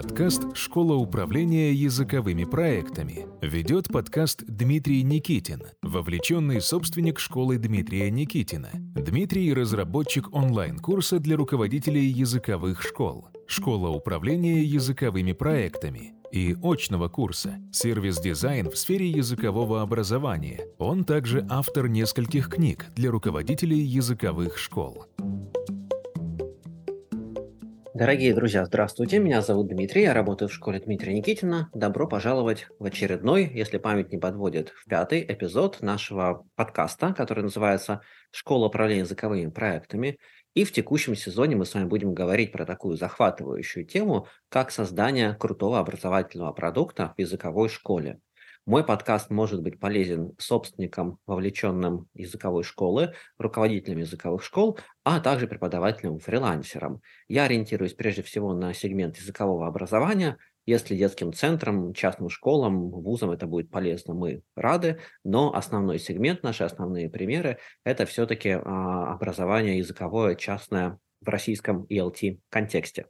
Подкаст «Школа управления языковыми проектами». Ведет подкаст Дмитрий Никитин, вовлеченный собственник школы Дмитрия Никитина. Дмитрий – разработчик онлайн-курса для руководителей языковых школ. Школа управления языковыми проектами и очного курса «Сервис-дизайн в сфере языкового образования». Он также автор нескольких книг для руководителей языковых школ. Дорогие друзья, здравствуйте. Меня зовут Дмитрий, я работаю в школе Дмитрия Никитина. Добро пожаловать в очередной, если память не подводит, в пятый эпизод нашего подкаста, который называется «Школа управления языковыми проектами». И в текущем сезоне мы с вами будем говорить про такую захватывающую тему, как создание крутого образовательного продукта в языковой школе. Мой подкаст может быть полезен собственникам, вовлеченным языковой школы, руководителям языковых школ, а также преподавателям, фрилансерам. Я ориентируюсь прежде всего на сегмент языкового образования. Если детским центрам, частным школам, вузам это будет полезно, мы рады, но основной сегмент, наши основные примеры, это все-таки а, образование языковое частное в российском ELT контексте.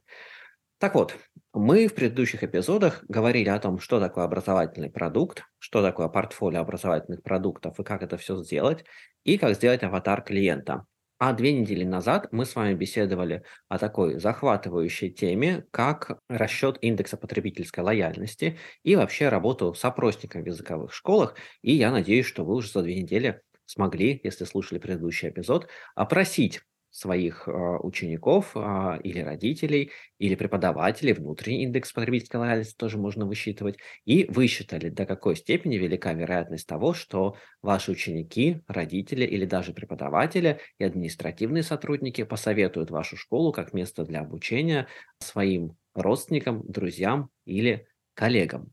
Так вот, мы в предыдущих эпизодах говорили о том, что такое образовательный продукт, что такое портфолио образовательных продуктов и как это все сделать, и как сделать аватар клиента. А две недели назад мы с вами беседовали о такой захватывающей теме, как расчет индекса потребительской лояльности и вообще работу с опросником в языковых школах. И я надеюсь, что вы уже за две недели смогли, если слушали предыдущий эпизод, опросить своих а, учеников а, или родителей, или преподавателей, внутренний индекс потребительской лояльности тоже можно высчитывать, и высчитали, до какой степени велика вероятность того, что ваши ученики, родители или даже преподаватели и административные сотрудники посоветуют вашу школу как место для обучения своим родственникам, друзьям или коллегам.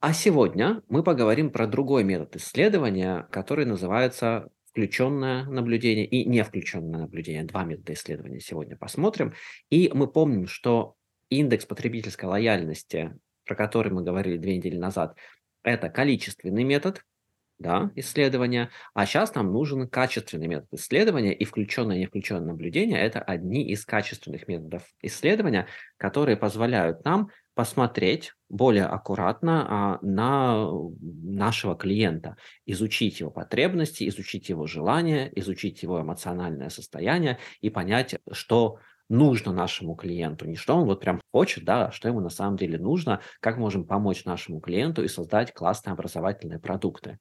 А сегодня мы поговорим про другой метод исследования, который называется включенное наблюдение и не включенное наблюдение. Два метода исследования сегодня посмотрим. И мы помним, что индекс потребительской лояльности, про который мы говорили две недели назад, это количественный метод, да, исследования, а сейчас нам нужен качественный метод исследования, и включенное и не включенное наблюдение – это одни из качественных методов исследования, которые позволяют нам посмотреть более аккуратно а, на нашего клиента, изучить его потребности, изучить его желания, изучить его эмоциональное состояние и понять, что нужно нашему клиенту, не что он вот прям хочет, да, а что ему на самом деле нужно, как можем помочь нашему клиенту и создать классные образовательные продукты.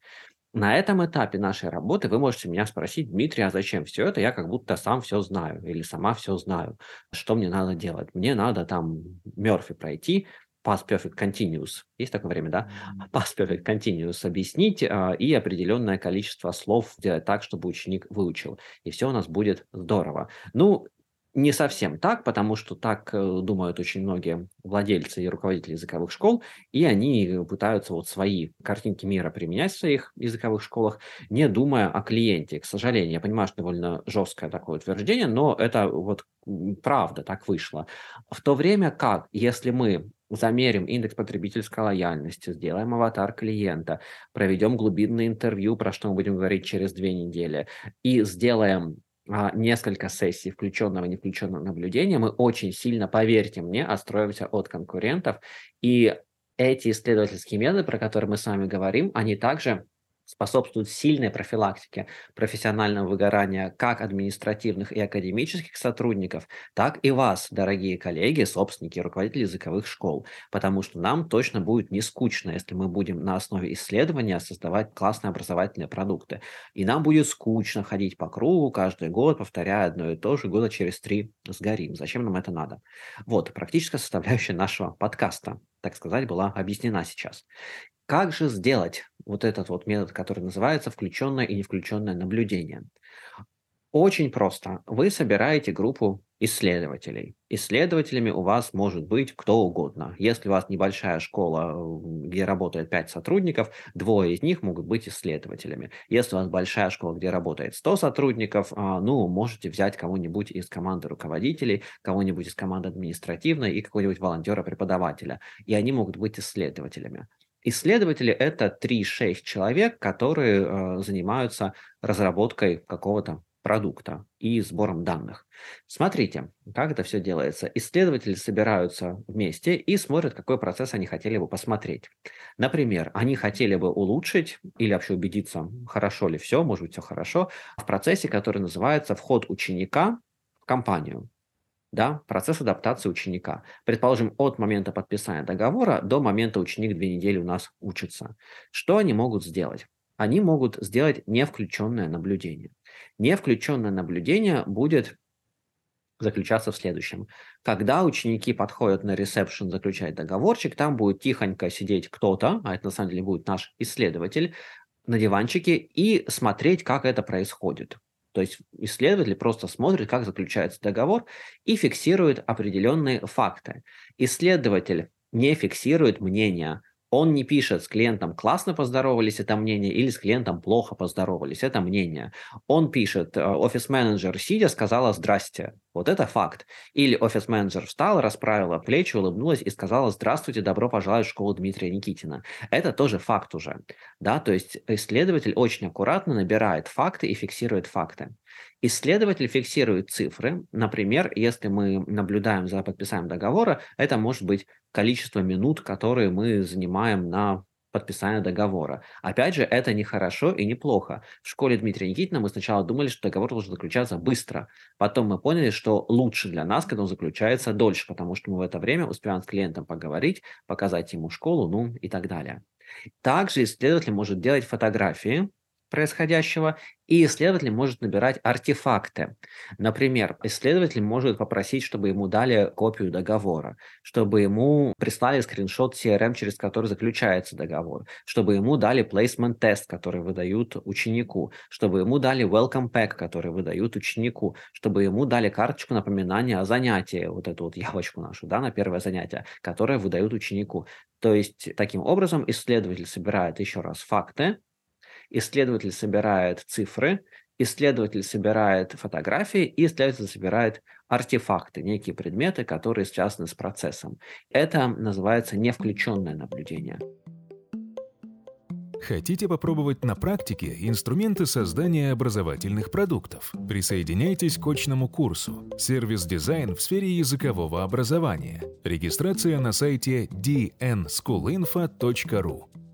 На этом этапе нашей работы вы можете меня спросить, Дмитрий, а зачем все это? Я как будто сам все знаю или сама все знаю. Что мне надо делать? Мне надо там Мерфи пройти, past perfect continuous. Есть такое время, да? Past perfect continuous объяснить а, и определенное количество слов сделать так, чтобы ученик выучил. И все у нас будет здорово. Ну, не совсем так, потому что так э, думают очень многие владельцы и руководители языковых школ, и они пытаются вот свои картинки мира применять в своих языковых школах, не думая о клиенте. К сожалению, я понимаю, что довольно жесткое такое утверждение, но это вот правда так вышло. В то время как, если мы замерим индекс потребительской лояльности, сделаем аватар клиента, проведем глубинное интервью, про что мы будем говорить через две недели, и сделаем несколько сессий включенного и не включенного наблюдения, мы очень сильно, поверьте мне, отстроимся от конкурентов. И эти исследовательские методы, про которые мы с вами говорим, они также способствуют сильной профилактике профессионального выгорания как административных и академических сотрудников, так и вас, дорогие коллеги, собственники, руководители языковых школ, потому что нам точно будет не скучно, если мы будем на основе исследования создавать классные образовательные продукты. И нам будет скучно ходить по кругу каждый год, повторяя одно и то же, года через три сгорим. Зачем нам это надо? Вот, практическая составляющая нашего подкаста так сказать, была объяснена сейчас. Как же сделать вот этот вот метод, который называется включенное и не включенное наблюдение? Очень просто. Вы собираете группу исследователей. Исследователями у вас может быть кто угодно. Если у вас небольшая школа, где работает 5 сотрудников, двое из них могут быть исследователями. Если у вас большая школа, где работает 100 сотрудников, а, ну, можете взять кого-нибудь из команды руководителей, кого-нибудь из команды административной и какого-нибудь волонтера-преподавателя. И они могут быть исследователями. Исследователи – это 3-6 человек, которые э, занимаются разработкой какого-то продукта и сбором данных. Смотрите, как это все делается. Исследователи собираются вместе и смотрят, какой процесс они хотели бы посмотреть. Например, они хотели бы улучшить или вообще убедиться, хорошо ли все, может быть, все хорошо, в процессе, который называется вход ученика в компанию да, процесс адаптации ученика. Предположим, от момента подписания договора до момента ученик две недели у нас учится. Что они могут сделать? Они могут сделать не включенное наблюдение. Не включенное наблюдение будет заключаться в следующем. Когда ученики подходят на ресепшн заключать договорчик, там будет тихонько сидеть кто-то, а это на самом деле будет наш исследователь, на диванчике и смотреть, как это происходит. То есть исследователь просто смотрит, как заключается договор и фиксирует определенные факты. Исследователь не фиксирует мнение он не пишет с клиентом классно поздоровались, это мнение, или с клиентом плохо поздоровались, это мнение. Он пишет, э, офис-менеджер сидя сказала «здрасте», вот это факт. Или офис-менеджер встала, расправила плечи, улыбнулась и сказала «здравствуйте, добро пожаловать в школу Дмитрия Никитина». Это тоже факт уже. Да? То есть исследователь очень аккуратно набирает факты и фиксирует факты. Исследователь фиксирует цифры. Например, если мы наблюдаем за подписанием договора, это может быть количество минут, которые мы занимаем на подписание договора. Опять же, это не хорошо и не плохо. В школе Дмитрия Никитина мы сначала думали, что договор должен заключаться быстро. Потом мы поняли, что лучше для нас, когда он заключается дольше, потому что мы в это время успеваем с клиентом поговорить, показать ему школу, ну и так далее. Также исследователь может делать фотографии происходящего, и исследователь может набирать артефакты. Например, исследователь может попросить, чтобы ему дали копию договора, чтобы ему прислали скриншот CRM, через который заключается договор, чтобы ему дали placement тест, который выдают ученику, чтобы ему дали welcome pack, который выдают ученику, чтобы ему дали карточку напоминания о занятии, вот эту вот явочку нашу, да, на первое занятие, которое выдают ученику. То есть, таким образом, исследователь собирает еще раз факты, исследователь собирает цифры, исследователь собирает фотографии и исследователь собирает артефакты, некие предметы, которые связаны с процессом. Это называется невключенное наблюдение. Хотите попробовать на практике инструменты создания образовательных продуктов? Присоединяйтесь к очному курсу «Сервис-дизайн в сфере языкового образования». Регистрация на сайте dnschoolinfo.ru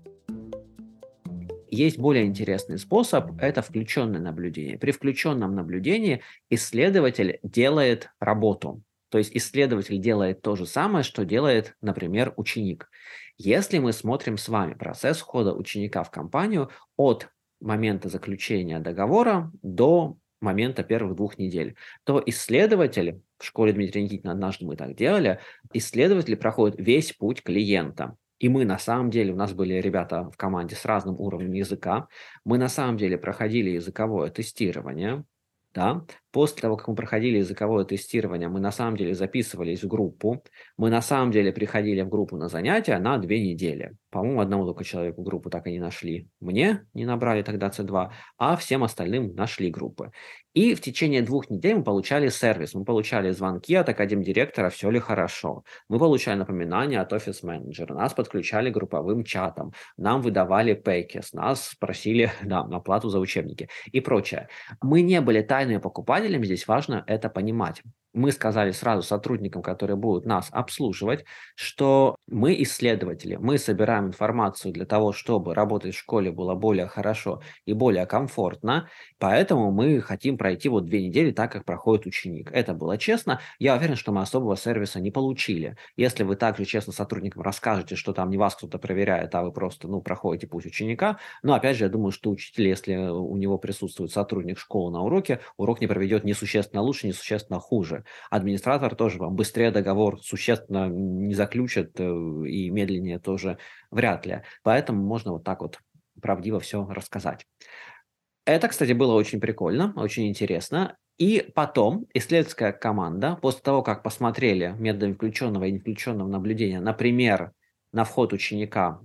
есть более интересный способ – это включенное наблюдение. При включенном наблюдении исследователь делает работу. То есть исследователь делает то же самое, что делает, например, ученик. Если мы смотрим с вами процесс входа ученика в компанию от момента заключения договора до момента первых двух недель, то исследователь, в школе Дмитрия Никитина однажды мы так делали, исследователь проходит весь путь клиента. И мы на самом деле, у нас были ребята в команде с разным уровнем языка, мы на самом деле проходили языковое тестирование, да, После того, как мы проходили языковое тестирование, мы на самом деле записывались в группу. Мы на самом деле приходили в группу на занятия на две недели. По-моему, одному только человеку группу так и не нашли. Мне не набрали тогда C2, а всем остальным нашли группы. И в течение двух недель мы получали сервис. Мы получали звонки от академ-директора, все ли хорошо. Мы получали напоминания от офис-менеджера. Нас подключали групповым чатом. Нам выдавали пэкис. Нас спросили да, оплату за учебники и прочее. Мы не были тайными покупателями, руководителям здесь важно это понимать. Мы сказали сразу сотрудникам, которые будут нас обслуживать, что мы исследователи, мы собираем информацию для того, чтобы работать в школе было более хорошо и более комфортно, поэтому мы хотим пройти вот две недели так, как проходит ученик. Это было честно. Я уверен, что мы особого сервиса не получили. Если вы также честно сотрудникам расскажете, что там не вас кто-то проверяет, а вы просто ну, проходите путь ученика, но опять же, я думаю, что учитель, если у него присутствует сотрудник школы на уроке, урок не проведет несущественно лучше, несущественно хуже. Администратор тоже вам быстрее договор существенно не заключит э, и медленнее тоже вряд ли. Поэтому можно вот так вот правдиво все рассказать. Это, кстати, было очень прикольно, очень интересно. И потом исследовательская команда, после того, как посмотрели методами включенного и не включенного наблюдения, например, на вход ученика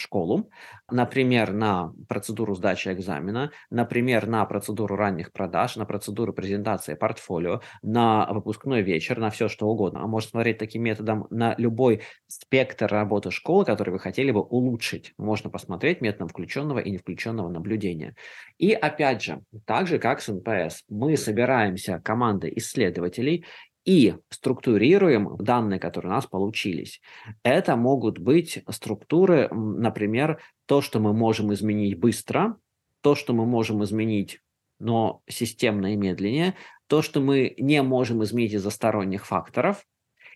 школу, например, на процедуру сдачи экзамена, например, на процедуру ранних продаж, на процедуру презентации портфолио, на выпускной вечер, на все что угодно. А можно смотреть таким методом на любой спектр работы школы, который вы хотели бы улучшить. Можно посмотреть методом включенного и не включенного наблюдения. И опять же, так же как с NPS, мы собираемся командой исследователей и структурируем данные, которые у нас получились. Это могут быть структуры, например, то, что мы можем изменить быстро, то, что мы можем изменить, но системно и медленнее, то, что мы не можем изменить из-за сторонних факторов,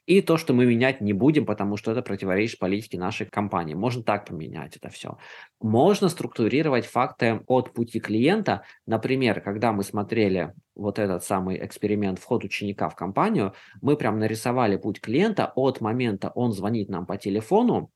и то, что мы менять не будем, потому что это противоречит политике нашей компании. Можно так поменять это все. Можно структурировать факты от пути клиента. Например, когда мы смотрели вот этот самый эксперимент вход ученика в компанию, мы прям нарисовали путь клиента от момента он звонит нам по телефону,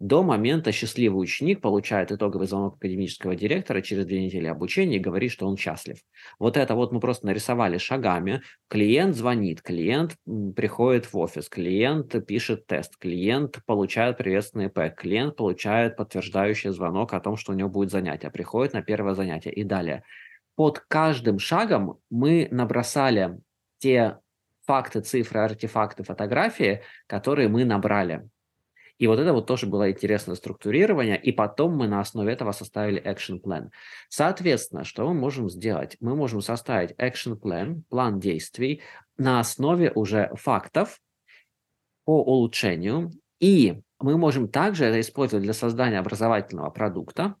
до момента счастливый ученик получает итоговый звонок академического директора через две недели обучения и говорит, что он счастлив. Вот это вот мы просто нарисовали шагами. Клиент звонит, клиент приходит в офис, клиент пишет тест, клиент получает приветственный пэк, клиент получает подтверждающий звонок о том, что у него будет занятие, приходит на первое занятие и далее. Под каждым шагом мы набросали те факты, цифры, артефакты, фотографии, которые мы набрали. И вот это вот тоже было интересное структурирование, и потом мы на основе этого составили action plan. Соответственно, что мы можем сделать? Мы можем составить action plan, план действий на основе уже фактов по улучшению, и мы можем также это использовать для создания образовательного продукта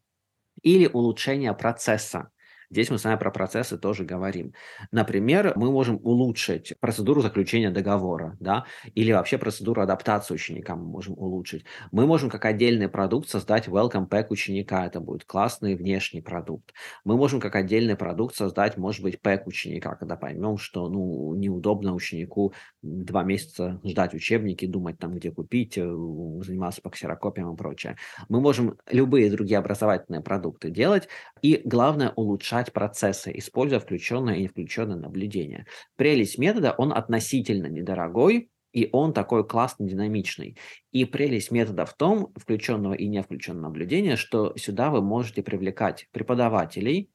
или улучшения процесса. Здесь мы с вами про процессы тоже говорим. Например, мы можем улучшить процедуру заключения договора, да, или вообще процедуру адаптации ученика мы можем улучшить. Мы можем как отдельный продукт создать welcome pack ученика, это будет классный внешний продукт. Мы можем как отдельный продукт создать, может быть, пэк ученика, когда поймем, что, ну, неудобно ученику два месяца ждать учебники, думать там, где купить, э, заниматься по ксерокопиям и прочее. Мы можем любые другие образовательные продукты делать, и главное улучшать процессы, используя включенное и не включенное наблюдение. Прелесть метода, он относительно недорогой, и он такой классный, динамичный. И прелесть метода в том, включенного и не включенного наблюдения, что сюда вы можете привлекать преподавателей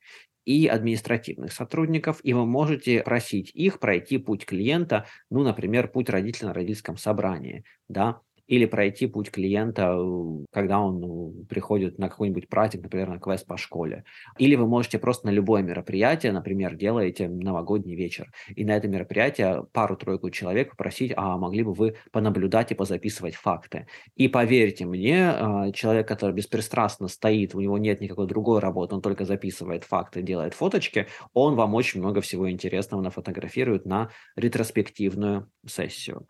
и административных сотрудников, и вы можете просить их пройти путь клиента, ну, например, путь родителя на родительском собрании, да, или пройти путь клиента, э, когда он ну, приходит на какой-нибудь праздник, например, на квест по школе. Или вы можете просто на любое мероприятие, например, делаете новогодний вечер, и на это мероприятие пару-тройку человек попросить, а могли бы вы понаблюдать и позаписывать факты. И поверьте мне, а, человек, который беспристрастно стоит, у него нет никакой другой работы, он только записывает факты, делает фоточки, он вам очень много всего интересного нафотографирует на ретроспективную сессию.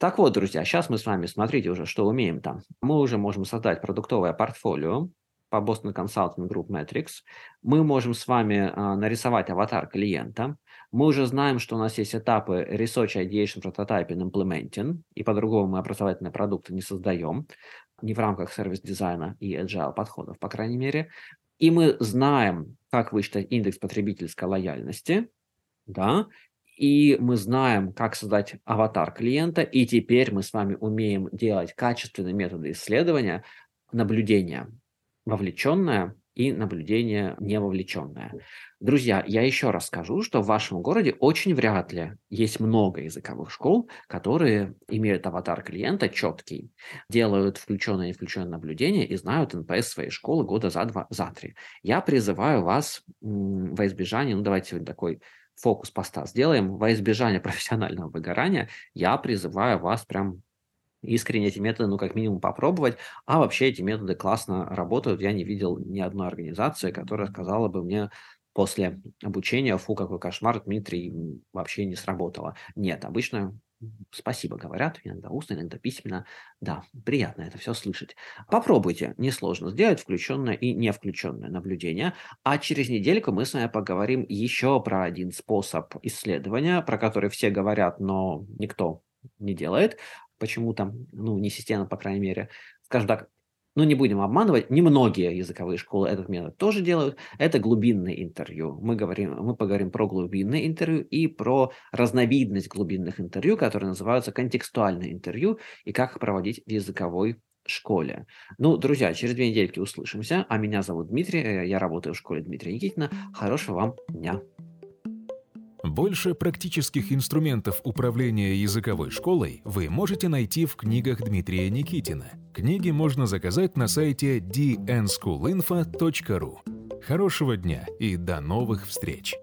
Так вот, друзья, сейчас мы с вами, смотрите уже, что умеем там. Мы уже можем создать продуктовое портфолио по Boston Consulting Group Metrics. Мы можем с вами а, нарисовать аватар клиента. Мы уже знаем, что у нас есть этапы Research, Ideation, Prototyping, Implementing, и по-другому мы образовательные продукты не создаем, не в рамках сервис-дизайна и agile подходов, по крайней мере. И мы знаем, как высчитать индекс потребительской лояльности, да, и мы знаем, как создать аватар клиента, и теперь мы с вами умеем делать качественные методы исследования, наблюдения вовлеченное и наблюдение не вовлеченное. Друзья, я еще раз скажу, что в вашем городе очень вряд ли есть много языковых школ, которые имеют аватар клиента четкий, делают включенное и невключенное наблюдение и знают NPS своей школы года за два, за три. Я призываю вас во избежание, ну давайте сегодня такой фокус поста сделаем, во избежание профессионального выгорания, я призываю вас прям искренне эти методы, ну, как минимум, попробовать. А вообще эти методы классно работают. Я не видел ни одной организации, которая сказала бы мне после обучения, фу, какой кошмар, Дмитрий, вообще не сработало. Нет, обычно спасибо говорят, иногда устно, иногда письменно. Да, приятно это все слышать. Попробуйте, несложно сделать включенное и не включенное наблюдение. А через недельку мы с вами поговорим еще про один способ исследования, про который все говорят, но никто не делает. Почему-то, ну, не системно, по крайней мере. Скажем так, ну, не будем обманывать, немногие языковые школы этот метод тоже делают. Это глубинное интервью. Мы, говорим, мы поговорим про глубинное интервью и про разновидность глубинных интервью, которые называются контекстуальное интервью, и как их проводить в языковой школе. Ну, друзья, через две недельки услышимся. А меня зовут Дмитрий, э, я работаю в школе Дмитрия Никитина. Хорошего вам дня. Больше практических инструментов управления языковой школой вы можете найти в книгах Дмитрия Никитина. Книги можно заказать на сайте dnschoolinfo.ru. Хорошего дня и до новых встреч!